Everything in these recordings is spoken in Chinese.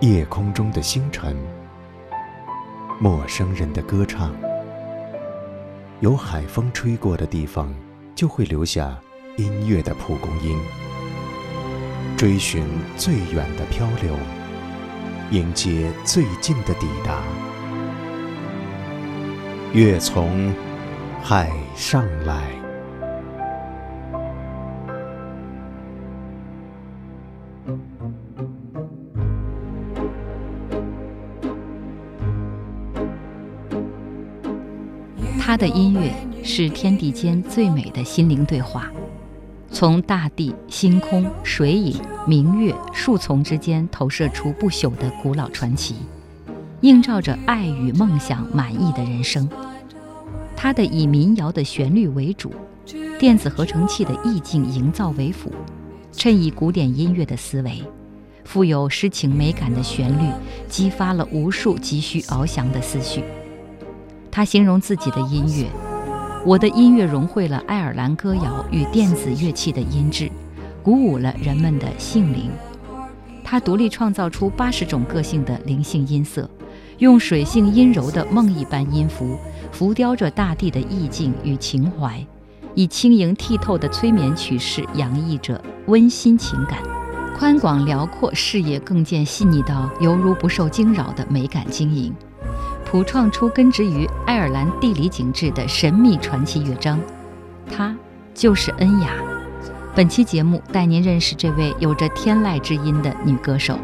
夜空中的星辰，陌生人的歌唱。有海风吹过的地方，就会留下音乐的蒲公英。追寻最远的漂流，迎接最近的抵达。月从海上来。他的音乐是天地间最美的心灵对话，从大地、星空、水影、明月、树丛之间投射出不朽的古老传奇，映照着爱与梦想满意的人生。他的以民谣的旋律为主，电子合成器的意境营造为辅，衬以古典音乐的思维，富有诗情美感的旋律，激发了无数急需翱翔的思绪。他形容自己的音乐：“我的音乐融汇了爱尔兰歌谣与电子乐器的音质，鼓舞了人们的性灵。他独立创造出八十种个性的灵性音色，用水性阴柔的梦一般音符，浮雕着大地的意境与情怀，以轻盈剔透的催眠曲式洋溢着温馨情感，宽广辽阔视野更见细腻到犹如不受惊扰的美感晶莹。”谱创出根植于爱尔兰地理景致的神秘传奇乐章，她就是恩雅。本期节目带您认识这位有着天籁之音的女歌手。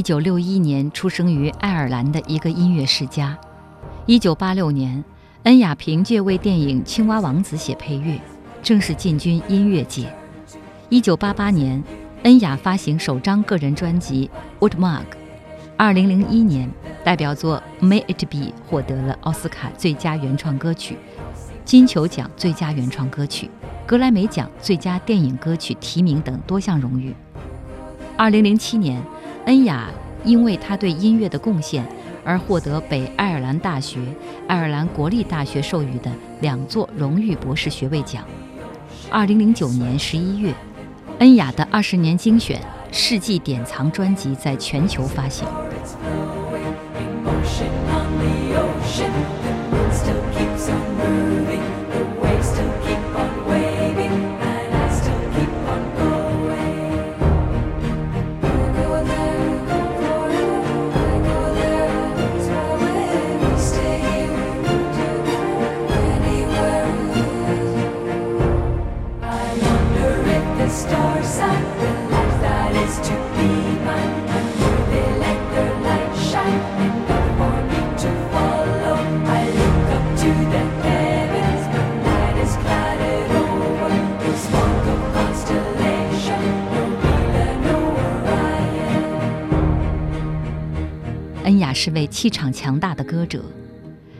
一九六一年出生于爱尔兰的一个音乐世家。一九八六年，恩雅凭借为电影《青蛙王子》写配乐，正式进军音乐界。一九八八年，恩雅发行首张个人专辑《Woodmug》。二零零一年，代表作《May It Be》获得了奥斯卡最佳原创歌曲、金球奖最佳原创歌曲、格莱美奖最佳电影歌曲提名等多项荣誉。二零零七年。恩雅因为他对音乐的贡献而获得北爱尔兰大学、爱尔兰国立大学授予的两座荣誉博士学位奖。二零零九年十一月，恩雅的二十年精选世纪典藏专辑在全球发行。是位气场强大的歌者，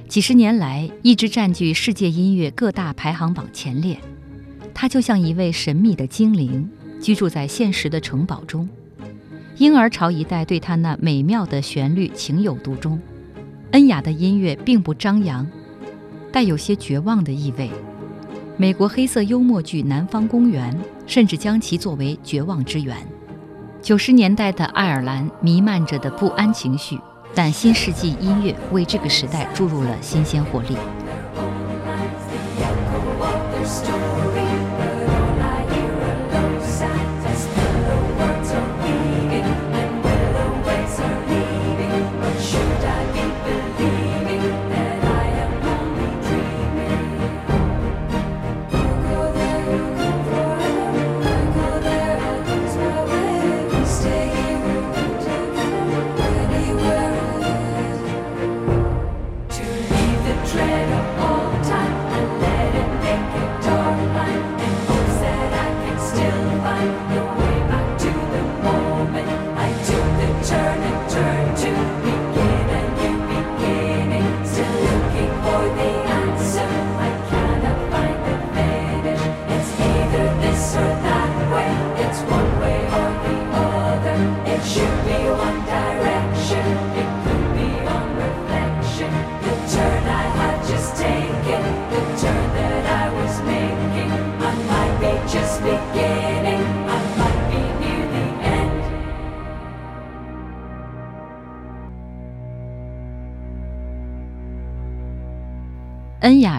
几十年来一直占据世界音乐各大排行榜前列。他就像一位神秘的精灵，居住在现实的城堡中。婴儿潮一代对他那美妙的旋律情有独钟。恩雅的音乐并不张扬，带有些绝望的意味。美国黑色幽默剧《南方公园》甚至将其作为绝望之源。九十年代的爱尔兰弥漫着的不安情绪，但新世纪音乐为这个时代注入了新鲜活力。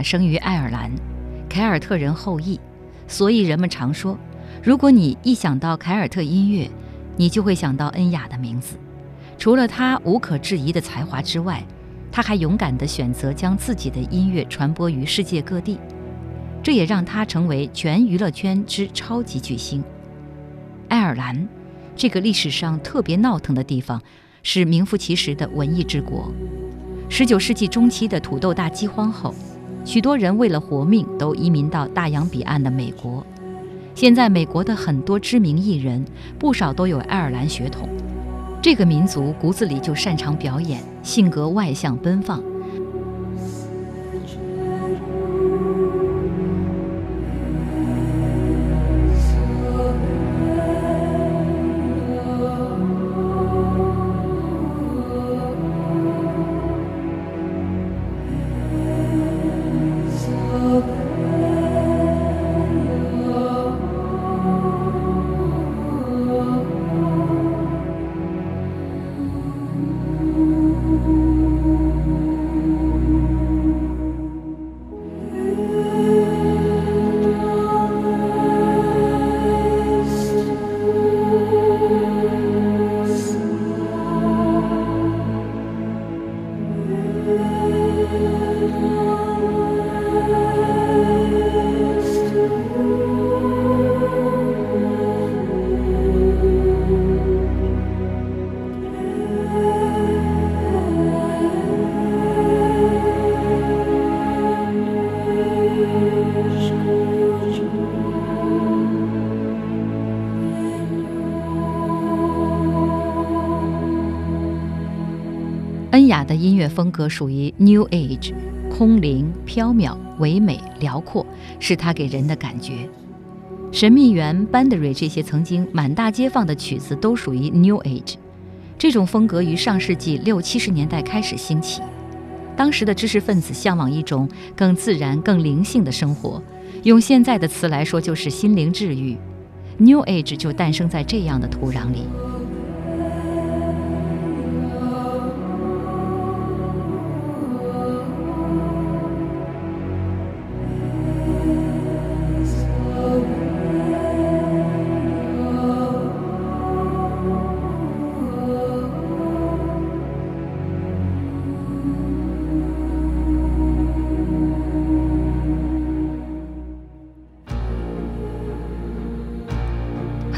生于爱尔兰，凯尔特人后裔，所以人们常说，如果你一想到凯尔特音乐，你就会想到恩雅的名字。除了他无可置疑的才华之外，他还勇敢地选择将自己的音乐传播于世界各地，这也让他成为全娱乐圈之超级巨星。爱尔兰，这个历史上特别闹腾的地方，是名副其实的文艺之国。十九世纪中期的土豆大饥荒后。许多人为了活命都移民到大洋彼岸的美国。现在，美国的很多知名艺人，不少都有爱尔兰血统。这个民族骨子里就擅长表演，性格外向奔放。音乐风格属于 New Age，空灵、飘渺、唯美、辽阔，是他给人的感觉。神秘园、Bandery 这些曾经满大街放的曲子都属于 New Age。这种风格于上世纪六七十年代开始兴起，当时的知识分子向往一种更自然、更灵性的生活，用现在的词来说就是心灵治愈。New Age 就诞生在这样的土壤里。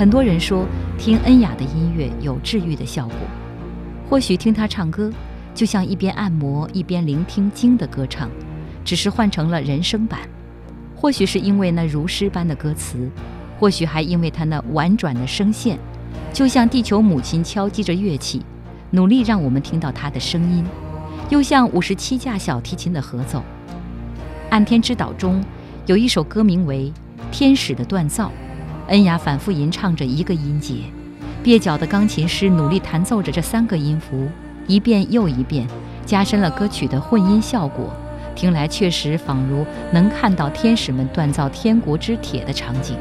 很多人说，听恩雅的音乐有治愈的效果。或许听她唱歌，就像一边按摩一边聆听经的歌唱，只是换成了人声版。或许是因为那如诗般的歌词，或许还因为她那婉转的声线，就像地球母亲敲击着乐器，努力让我们听到她的声音，又像五十七架小提琴的合奏。《暗天之岛》中有一首歌名为《天使的锻造》，恩雅反复吟唱着一个音节，蹩脚的钢琴师努力弹奏着这三个音符，一遍又一遍，加深了歌曲的混音效果。听来确实仿如能看到天使们锻造天国之铁的场景。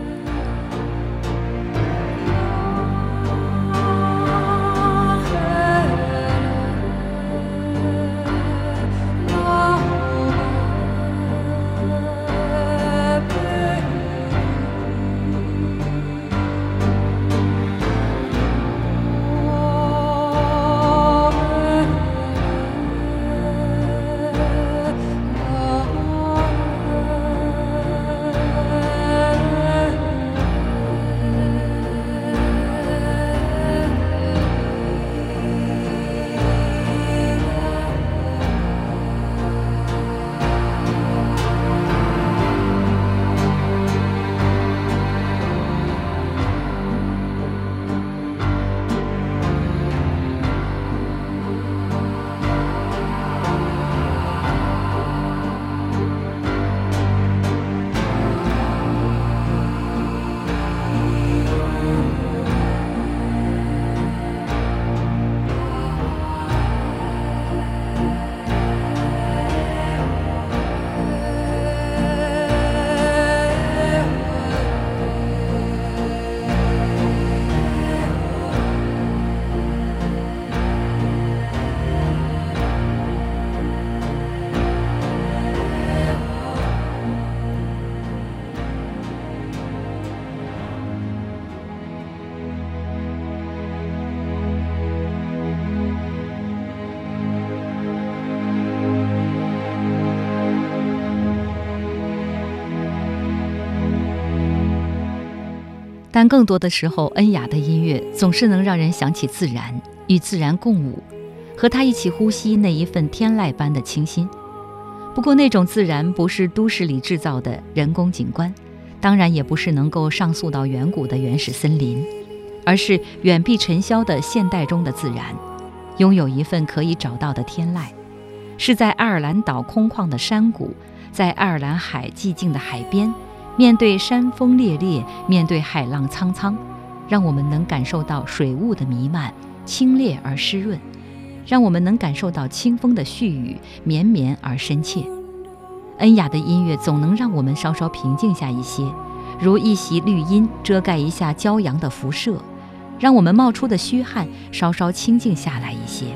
但更多的时候，恩雅的音乐总是能让人想起自然，与自然共舞，和他一起呼吸那一份天籁般的清新。不过，那种自然不是都市里制造的人工景观，当然也不是能够上溯到远古的原始森林，而是远避尘嚣的现代中的自然，拥有一份可以找到的天籁，是在爱尔兰岛空旷的山谷，在爱尔兰海寂静的海边。面对山峰烈烈，面对海浪苍苍，让我们能感受到水雾的弥漫，清冽而湿润；让我们能感受到清风的絮语，绵绵而深切。恩雅的音乐总能让我们稍稍平静下一些，如一袭绿荫遮盖一下骄阳的辐射，让我们冒出的虚汗稍稍清静下来一些。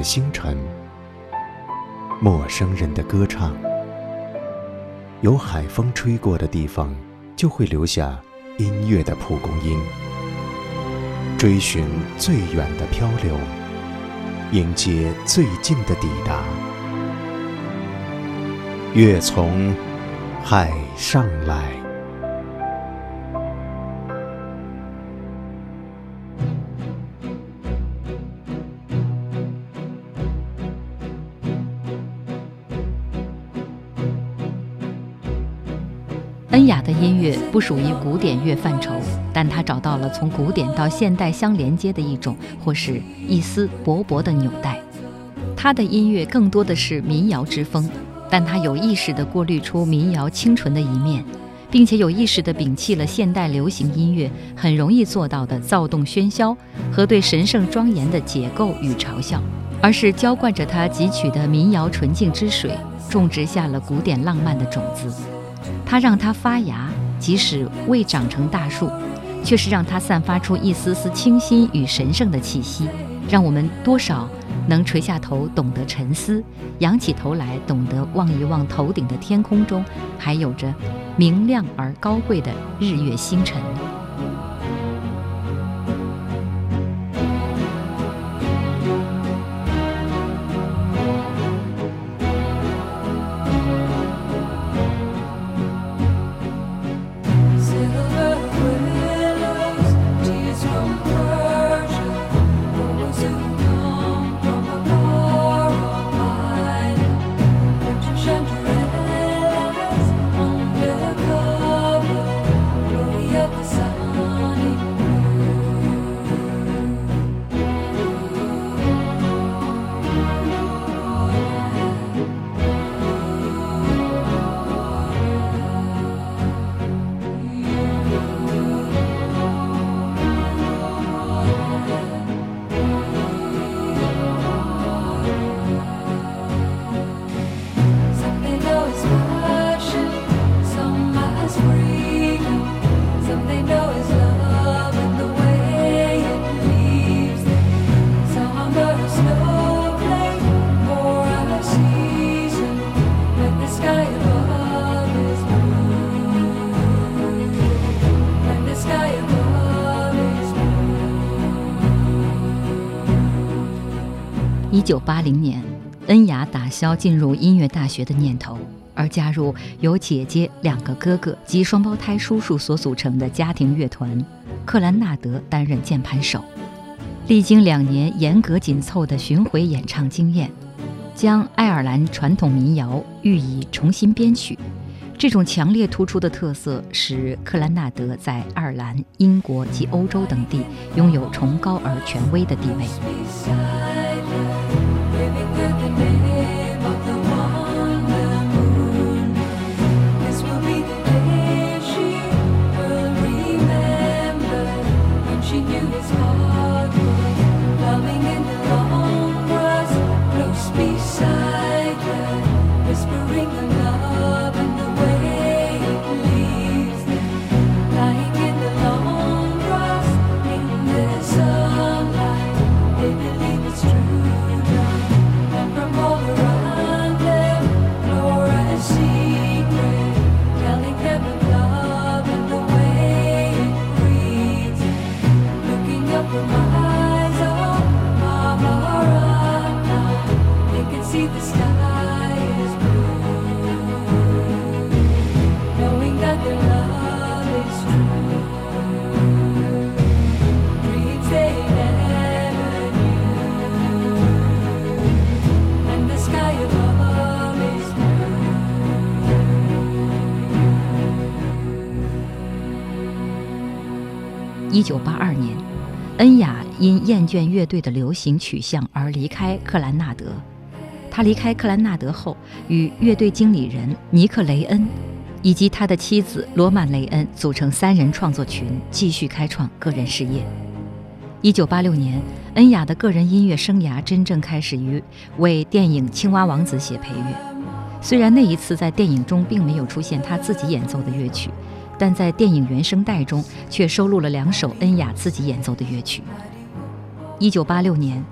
的星辰，陌生人的歌唱。有海风吹过的地方，就会留下音乐的蒲公英。追寻最远的漂流，迎接最近的抵达。月从海上来。属于古典乐范畴，但他找到了从古典到现代相连接的一种或是一丝薄薄的纽带。他的音乐更多的是民谣之风，但他有意识地过滤出民谣清纯的一面，并且有意识地摒弃了现代流行音乐很容易做到的躁动喧嚣和对神圣庄严的解构与嘲笑，而是浇灌着他汲取的民谣纯净之水，种植下了古典浪漫的种子。它让它发芽，即使未长成大树，却是让它散发出一丝丝清新与神圣的气息，让我们多少能垂下头，懂得沉思；仰起头来，懂得望一望头顶的天空中，还有着明亮而高贵的日月星辰。九八零年，恩雅打消进入音乐大学的念头，而加入由姐姐、两个哥哥及双胞胎叔叔所组成的家庭乐团——克兰纳德担任键盘手。历经两年严格紧凑的巡回演唱经验，将爱尔兰传统民谣予以重新编曲。这种强烈突出的特色，使克兰纳德在爱尔兰、英国及欧洲等地拥有崇高而权威的地位。you can be 一九八二年，恩雅因厌倦乐队的流行取向而离开克兰纳德。他离开克兰纳德后，与乐队经理人尼克雷恩以及他的妻子罗曼雷恩组成三人创作群，继续开创个人事业。一九八六年，恩雅的个人音乐生涯真正开始于为电影《青蛙王子》写配乐。虽然那一次在电影中并没有出现他自己演奏的乐曲。但在电影原声带中却收录了两首恩雅自己演奏的乐曲。一九八六年，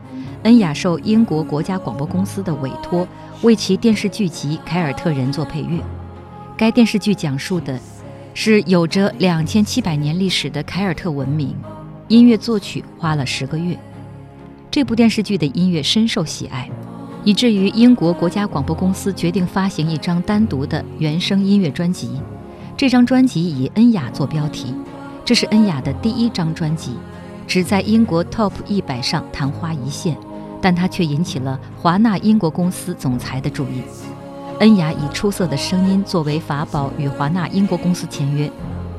恩雅受英国国家广播公司的委托，为其电视剧集《凯尔特人》做配乐。该电视剧讲述的是有着两千七百年历史的凯尔特文明。音乐作曲花了十个月。这部电视剧的音乐深受喜爱，以至于英国国家广播公司决定发行一张单独的原声音乐专辑。这张专辑以恩雅做标题，这是恩雅的第一张专辑，只在英国 Top 一百上昙花一现，但它却引起了华纳英国公司总裁的注意。恩雅以出色的声音作为法宝与华纳英国公司签约。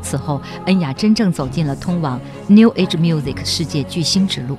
此后，恩雅真正走进了通往 New Age Music 世界巨星之路。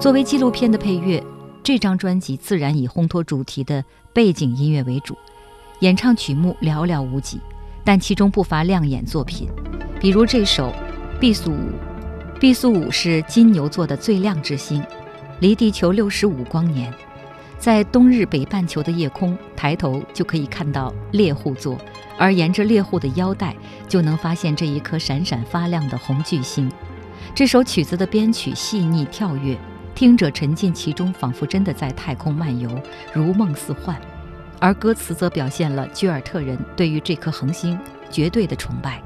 作为纪录片的配乐，这张专辑自然以烘托主题的背景音乐为主，演唱曲目寥寥无几，但其中不乏亮眼作品，比如这首《毕宿五》。毕宿五是金牛座的最亮之星，离地球六十五光年，在冬日北半球的夜空，抬头就可以看到猎户座，而沿着猎户的腰带，就能发现这一颗闪闪发亮的红巨星。这首曲子的编曲细腻跳跃。听者沉浸其中，仿佛真的在太空漫游，如梦似幻；而歌词则表现了居尔特人对于这颗恒星绝对的崇拜。